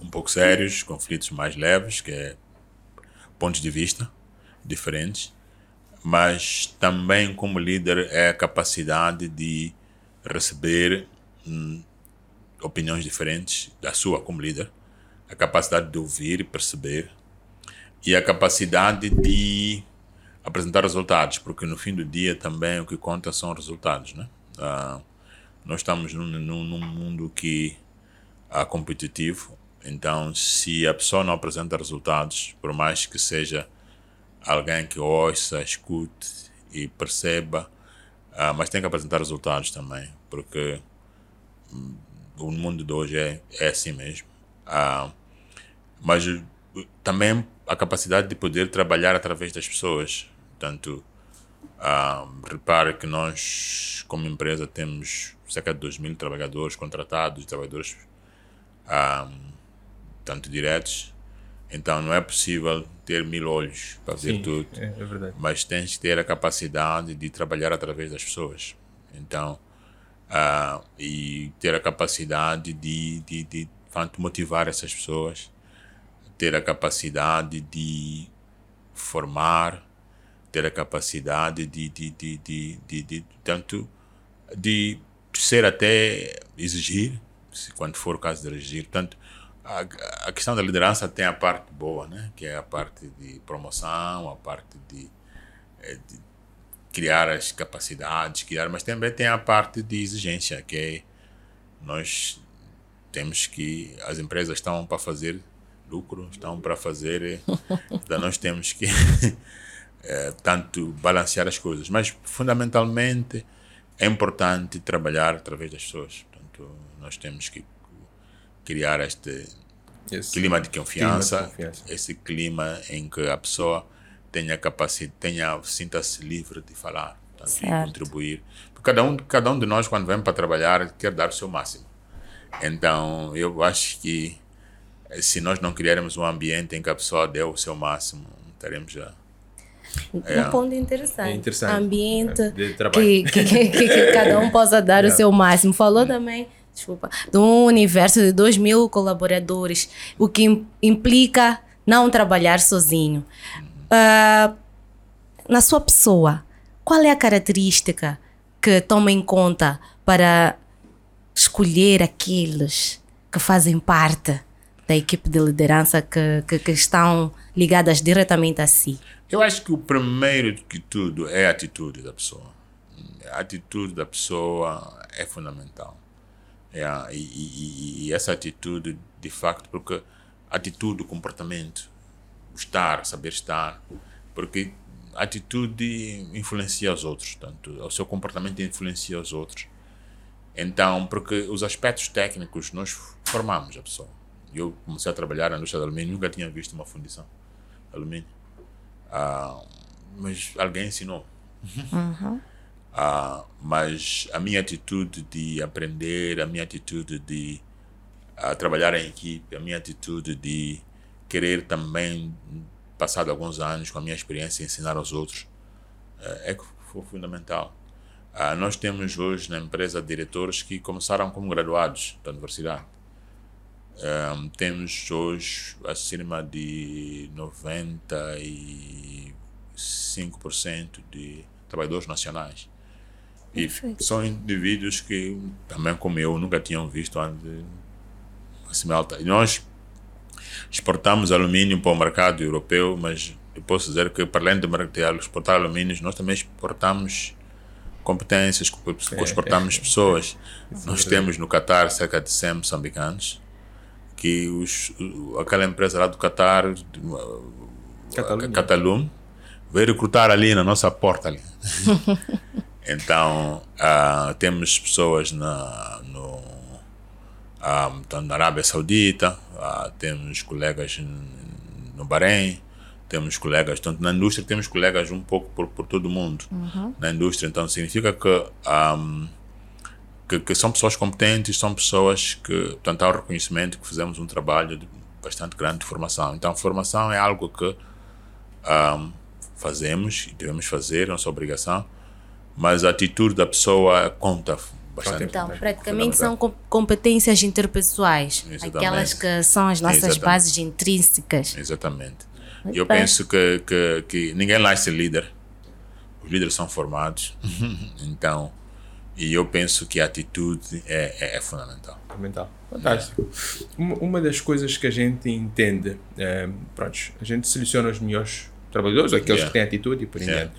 um pouco sérios, conflitos mais leves, que é pontos de vista diferentes, mas também como líder é a capacidade de receber hum, opiniões diferentes da sua como líder, a capacidade de ouvir e perceber e a capacidade de apresentar resultados, porque no fim do dia também o que conta são resultados, né? Uh, nós estamos num, num, num mundo que é competitivo, então se a pessoa não apresenta resultados, por mais que seja alguém que ouça, escute e perceba, uh, mas tem que apresentar resultados também, porque um, o mundo de hoje é, é assim mesmo. Uh, mas também a capacidade de poder trabalhar através das pessoas. Portanto, uh, repare que nós, como empresa, temos cerca de 2 mil trabalhadores contratados, trabalhadores uh, tanto diretos. Então, não é possível ter mil olhos para Sim, ver tudo. É, é verdade. Mas tens que ter a capacidade de trabalhar através das pessoas. Então, uh, e ter a capacidade de, de, de, de motivar essas pessoas ter a capacidade de formar, ter a capacidade de, de, de, de, de, de tanto de ser até exigir, se quando for o caso de exigir. Portanto, a, a questão da liderança tem a parte boa, né? que é a parte de promoção, a parte de, eh, de criar as capacidades, criar, mas também tem a parte de exigência, que é nós temos que as empresas estão para fazer lucro, estão para fazer. então nós temos que é, tanto balancear as coisas, mas fundamentalmente é importante trabalhar através das pessoas. Portanto, nós temos que criar este esse clima de confiança, clima de confiança, esse clima em que a pessoa tenha capacidade, tenha sinta-se livre de falar, de contribuir. Porque cada um, cada um de nós quando vem para trabalhar quer dar o seu máximo. Então, eu acho que se nós não criarmos um ambiente em que a pessoa dê o seu máximo, estaremos já. É, um ponto interessante. É interessante. Ambiente é, que, que, que, que, cada um possa dar o seu máximo. Falou também, desculpa, de um universo de 2 mil colaboradores, o que implica não trabalhar sozinho. Uh, na sua pessoa, qual é a característica que toma em conta para escolher aqueles que fazem parte da equipe de liderança que, que, que, estão ligadas diretamente a si? Eu acho que o primeiro de tudo é a atitude da pessoa. A atitude da pessoa é fundamental. É, e, e, e, essa atitude, de facto, porque atitude, comportamento, estar, saber estar, porque atitude influencia os outros, tanto o seu comportamento influencia os outros. Então, porque os aspectos técnicos nós formamos a pessoa eu comecei a trabalhar na indústria de alumínio, nunca tinha visto uma fundição de alumínio. Ah, mas alguém ensinou. Uhum. Ah, mas a minha atitude de aprender, a minha atitude de ah, trabalhar em equipe, a minha atitude de querer também, passado alguns anos, com a minha experiência, ensinar aos outros, é, é foi fundamental. Ah, nós temos hoje na empresa diretores que começaram como graduados da universidade um, temos hoje acima de 95% de trabalhadores nacionais. E Perfeito. são indivíduos que, também como eu, nunca tinham visto antes acima alta. E nós exportamos alumínio para o mercado europeu, mas eu posso dizer que, para além de exportar alumínio, nós também exportamos competências, exportamos é, é, pessoas. É, nós temos no Catar cerca de 100 moçambicanos que os, aquela empresa lá do Qatar, Catalum, veio recrutar ali na nossa porta ali. então, uh, temos pessoas na, no, uh, na Arábia Saudita, uh, temos colegas no Bahrein, temos colegas, tanto na indústria temos colegas um pouco por, por todo o mundo. Uhum. Na indústria, então significa que um, que, que, são pessoas competentes, são pessoas que, portanto, há o reconhecimento que fizemos um trabalho de bastante grande de formação. Então, formação é algo que um, fazemos e devemos fazer, nossa obrigação, mas a atitude da pessoa conta bastante. Então, praticamente são competências interpessoais, Exatamente. aquelas que são as nossas Exatamente. bases intrínsecas. Exatamente. Muito eu bem. penso que, que, que ninguém lá é ser líder, os líderes são formados, então, e eu penso que a atitude é, é, é fundamental. Fundamental. Fantástico. Uma, uma das coisas que a gente entende, é, pronto, a gente seleciona os melhores trabalhadores, aqueles yeah. que têm atitude e por yeah.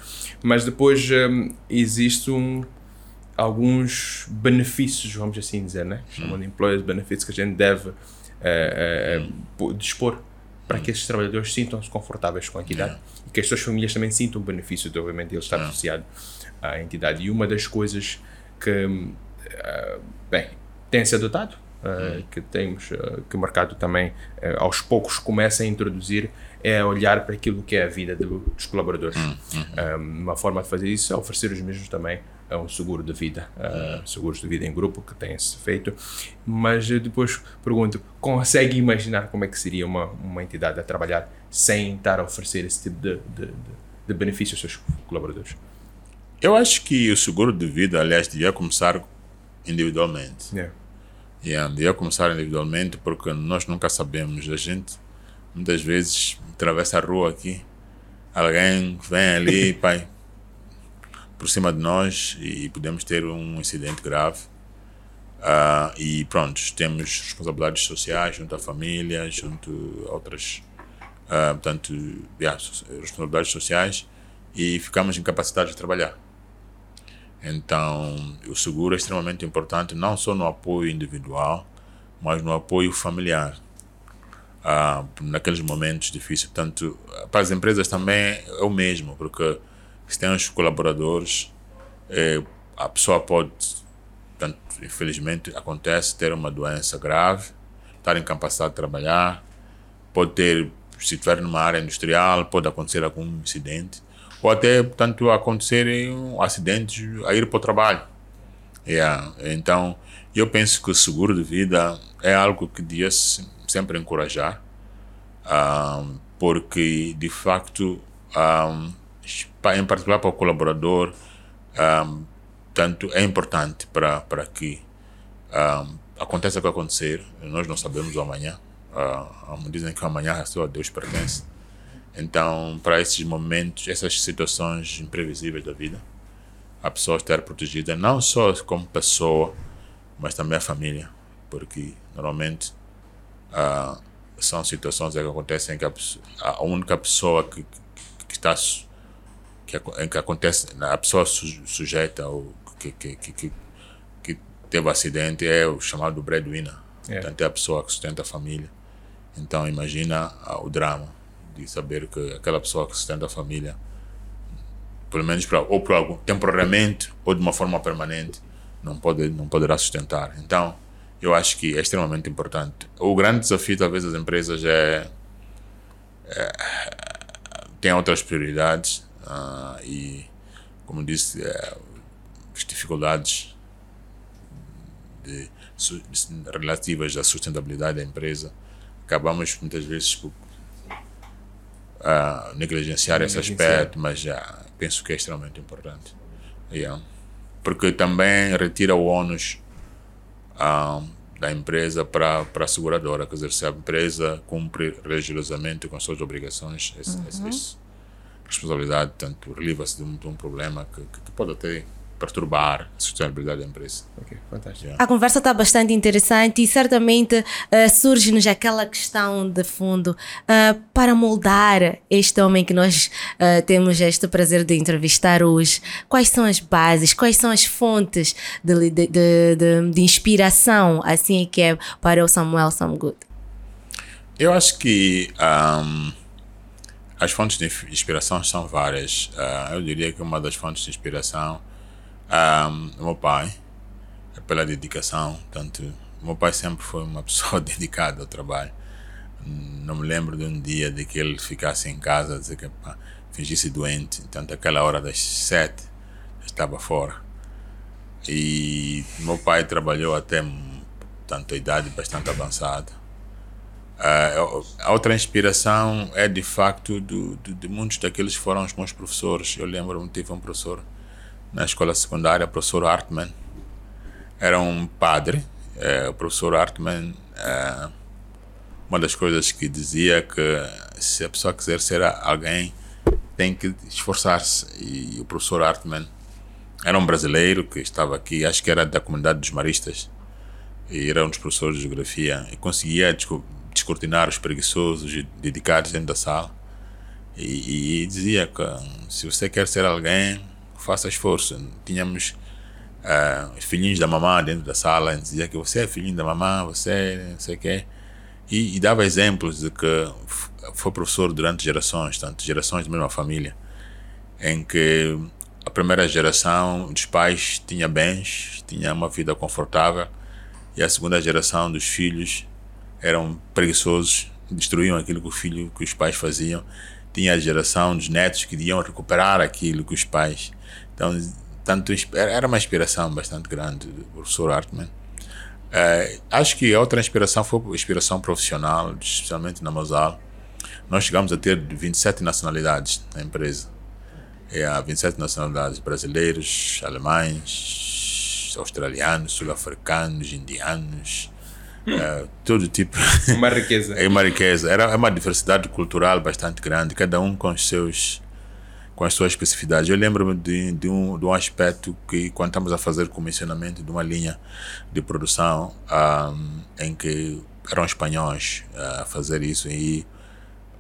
Mas depois um, existe um, alguns benefícios, vamos assim dizer, né? Chamam de employers benefits que a gente deve uh, uh, dispor para que esses trabalhadores sintam-se confortáveis com a entidade yeah. e que as suas famílias também sintam o benefício de, obviamente, ele estar yeah. associado à entidade. E uma das coisas que, uh, bem, tem-se adotado, uh, que temos, uh, que o mercado também, aos poucos, começa a introduzir, é olhar para aquilo que é a vida do, dos colaboradores. Hum, hum. uma forma de fazer isso é oferecer os mesmos também é um seguro de vida, uh, seguros de vida em grupo que tem-se feito. Mas depois pergunto: consegue imaginar como é que seria uma, uma entidade a trabalhar sem estar a oferecer esse tipo de, de, de, de benefício aos seus colaboradores? Eu acho que o seguro de vida, aliás, devia começar individualmente. Yeah. Yeah, devia começar individualmente porque nós nunca sabemos. A gente muitas vezes atravessa a rua aqui, alguém vem ali, pai por cima de nós e podemos ter um incidente grave. Uh, e pronto, temos responsabilidades sociais junto à família, junto a outras, uh, portanto, yeah, responsabilidades sociais e ficamos incapacitados de trabalhar. Então, o seguro é extremamente importante, não só no apoio individual, mas no apoio familiar. Uh, naqueles momentos difíceis. Portanto, para as empresas também é o mesmo, porque se tem os colaboradores, é, a pessoa pode, tanto, infelizmente, acontece ter uma doença grave, estar incapacitado de trabalhar, pode ter, se estiver numa área industrial, pode acontecer algum incidente, ou até, portanto, acontecer um acidente a ir para o trabalho. Yeah. Então, eu penso que o seguro de vida é algo que devia sempre encorajar, um, porque, de facto, um, em particular para o colaborador, um, tanto é importante para, para que aconteça o que acontecer. Nós não sabemos o amanhã. Uh, dizem que amanhã só a Deus pertence. Então, para esses momentos, essas situações imprevisíveis da vida, a pessoa estar protegida não só como pessoa, mas também a família, porque normalmente uh, são situações que acontecem que a, a única pessoa que, que está que, em que acontece, a pessoa su, sujeita ou que, que, que, que, teve um acidente é o chamado breadwinner. É. Portanto, é a pessoa que sustenta a família. Então, imagina o drama de saber que aquela pessoa que sustenta a família, pelo menos pra, ou por algum, temporariamente ou de uma forma permanente, não, pode, não poderá sustentar. Então, eu acho que é extremamente importante. O grande desafio, talvez, das empresas é, é tem outras prioridades Uh, e, como disse, é, as dificuldades de, de, relativas à sustentabilidade da empresa, acabamos muitas vezes por uh, negligenciar esse aspecto, mas já penso que é extremamente importante. Yeah. Porque também retira o ônus uh, da empresa para a seguradora, quer dizer, se a empresa cumpre religiosamente com as suas obrigações, esse, uhum. esse, esse responsabilidade, tanto releva-se de, um, de um problema que, que, pode até perturbar a sustentabilidade da empresa. Ok, fantástico. Yeah. A conversa está bastante interessante e certamente uh, surge-nos aquela questão de fundo uh, para moldar este homem que nós uh, temos este prazer de entrevistar hoje. Quais são as bases, quais são as fontes de, de, de, de inspiração, assim que é para o Samuel Samgood? Eu acho que um, as fontes de inspiração são várias. Uh, eu diria que uma das fontes de inspiração um, meu pai, pela dedicação. Tanto, meu pai sempre foi uma pessoa dedicada ao trabalho. Não me lembro de um dia de que ele ficasse em casa, dizer que pá, fingisse doente. Tanto aquela hora das sete estava fora. E meu pai trabalhou até tanto idade bastante avançada. Uh, a outra inspiração é de facto do, do, de muitos daqueles que foram os meus professores. Eu lembro-me, tive um professor na escola secundária, o professor Hartmann. Era um padre. É, o professor Hartmann, é, uma das coisas que dizia que se a pessoa quiser ser alguém, tem que esforçar-se. E o professor Hartmann era um brasileiro que estava aqui, acho que era da comunidade dos maristas, e era um dos professores de geografia, e conseguia descortinar os preguiçosos e dedicados dentro da sala. E, e, dizia que se você quer ser alguém, faça esforço. Tínhamos uh, os filhinhos da mamã dentro da sala, dizia que você é filhinho da mamã, você não sei o quê. E, e, dava exemplos de que foi professor durante gerações, tanto gerações da mesma família, em que a primeira geração dos pais tinha bens, tinha uma vida confortável, e a segunda geração dos filhos eram preguiçosos, destruíam aquilo que o filho, que os pais faziam. Tinha a geração dos netos que iam recuperar aquilo que os pais. Então, tanto era uma inspiração bastante grande do professor Hartmann. Uh, acho que a outra inspiração foi inspiração profissional, especialmente na Mosal. Nós chegamos a ter 27 nacionalidades na empresa. Há 27 nacionalidades brasileiros, alemães, australianos, sul-africanos, indianos, uh, todo tipo. Uma riqueza. é uma riqueza. Era uma diversidade cultural bastante grande, cada um com os seus com as suas especificidades. Eu lembro-me de, de, um, de um aspecto que, quando estamos a fazer comissionamento de uma linha de produção, um, em que eram espanhóis a fazer isso e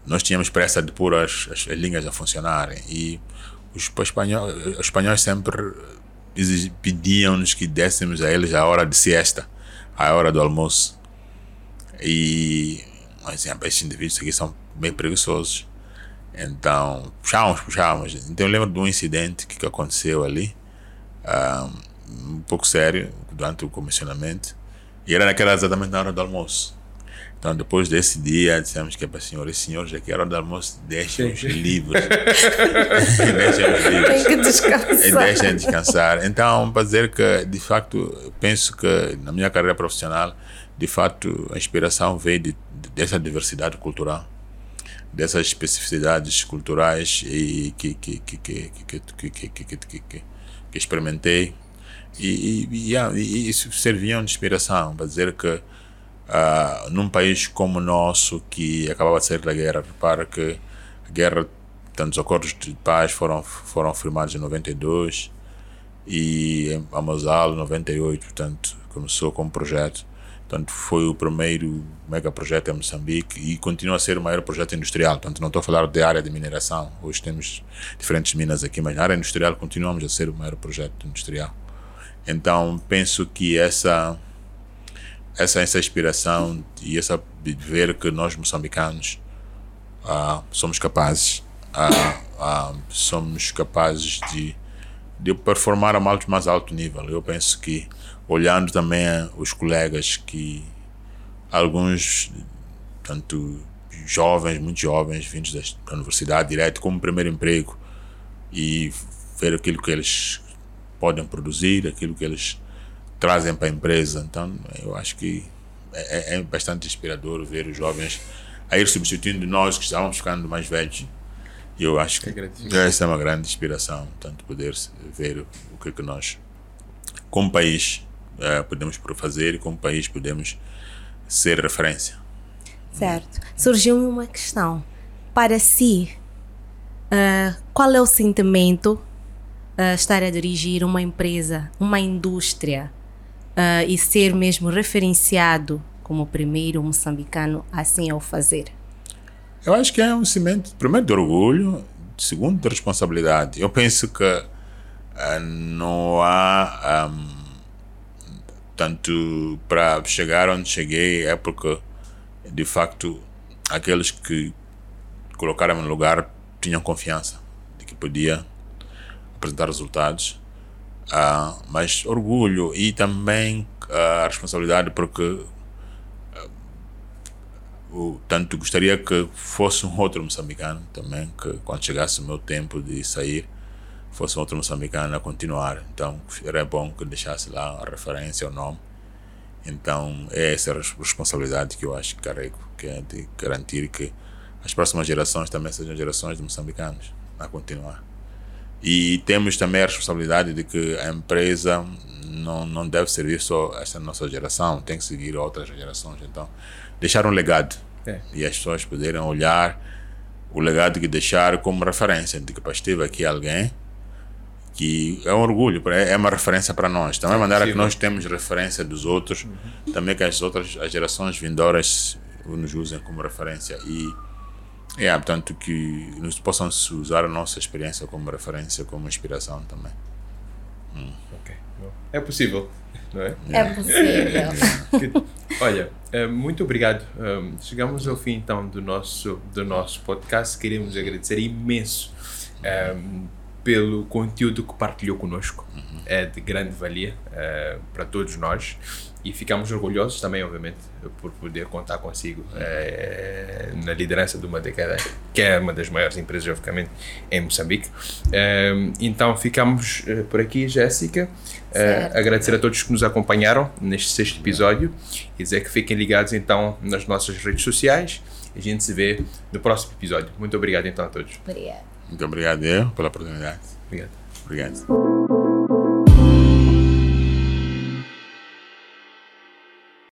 nós tínhamos pressa de pôr as, as, as linhas a funcionarem e os espanhóis, os espanhóis sempre pediam-nos que dessemos a eles a hora de siesta, a hora do almoço. E dizíamos, esses indivíduos aqui são bem preguiçosos. Então, puxávamos, puxávamos. Então, eu lembro de um incidente que, que aconteceu ali, um, um pouco sério, durante o comissionamento, e era naquela exatamente na hora do almoço. Então, depois desse dia, dissemos que é para senhores e senhores, aqui é hora do almoço, deixem os livros. deixem os livros. Tem que descansar. Deixem descansar. Então, para dizer que, de facto, penso que na minha carreira profissional, de fato, a inspiração veio de, dessa diversidade cultural dessas especificidades culturais e que, que, que, que, que, que, que, que, que, que experimentei e, e, e, isso serviam de inspiração para dizer que uh, num país como o nosso que acabava de sair da guerra, repara que a guerra, tantos acordos de paz foram, foram firmados em 92 e a Mosal 98, portanto começou como projeto Portanto, foi o primeiro megaprojeto em Moçambique e continua a ser o maior projeto industrial. Portanto, não estou a falar de área de mineração. Hoje temos diferentes minas aqui, mas na área industrial continuamos a ser o maior projeto industrial. Então, penso que essa essa, essa inspiração e essa de ver que nós moçambicanos uh, somos capazes uh, uh, somos capazes de, de performar a mais, mais alto nível. Eu penso que olhando também os colegas que alguns, tanto jovens, muito jovens, vindos da universidade direto como primeiro emprego e ver aquilo que eles podem produzir, aquilo que eles trazem para a empresa. Então, eu acho que é, é, é bastante inspirador ver os jovens a ir substituindo nós que estávamos ficando mais velhos. E eu acho que, que essa é uma grande inspiração, tanto poder ver o que, é que nós, como país, uh, podemos fazer e como país podemos ser referência. Certo. Surgiu-me uma questão. Para si, uh, qual é o sentimento uh, estar a dirigir uma empresa, uma indústria uh, e ser mesmo referenciado como o primeiro moçambicano assim ao fazer? Eu acho que é um sentimento, primeiro, de orgulho, segundo, de responsabilidade. Eu penso que uh, não há. Um, tanto para chegar onde cheguei é porque de facto aqueles que colocaram no lugar tinham confiança de que podia apresentar resultados uh, mas orgulho e também a responsabilidade porque o, tanto gostaria que fosse um outro moçambicano também que quando chegasse o meu tempo de sair fosse outro moçambicano a continuar. Então era bom que deixasse lá a referência, o nome. Então, é essa responsabilidade que eu acho que carrego, que é de garantir que as próximas gerações também sejam gerações de moçambicanos a continuar. E temos também a responsabilidade de que a empresa não, não deve servir só esta nossa geração, tem que seguir outras gerações. Então, deixar um legado é. e as pessoas poderem olhar o legado que deixar como referência, de que esteve aqui alguém que é um orgulho, é uma referência para nós. Também é maneira que nós temos referência dos outros, uhum. também que as outras as gerações vindouras nos usem como referência e é, portanto, que nos possam usar a nossa experiência como referência, como inspiração também. Hum. É possível, não é? É possível. Olha, eh, muito obrigado. Eh, chegamos ao fim então do nosso, do nosso podcast. Queremos agradecer imenso um, eh, pelo conteúdo que partilhou conosco. Uhum. É de grande valia uh, para todos nós e ficamos orgulhosos também, obviamente, por poder contar consigo é, na liderança de uma década que é uma das maiores empresas, obviamente, em Moçambique. É, então, ficamos por aqui, Jéssica. É, agradecer a todos que nos acompanharam neste sexto episódio e dizer que fiquem ligados então nas nossas redes sociais. A gente se vê no próximo episódio. Muito obrigado então a todos. Obrigado. Muito obrigado eu pela oportunidade. Obrigado. Obrigado.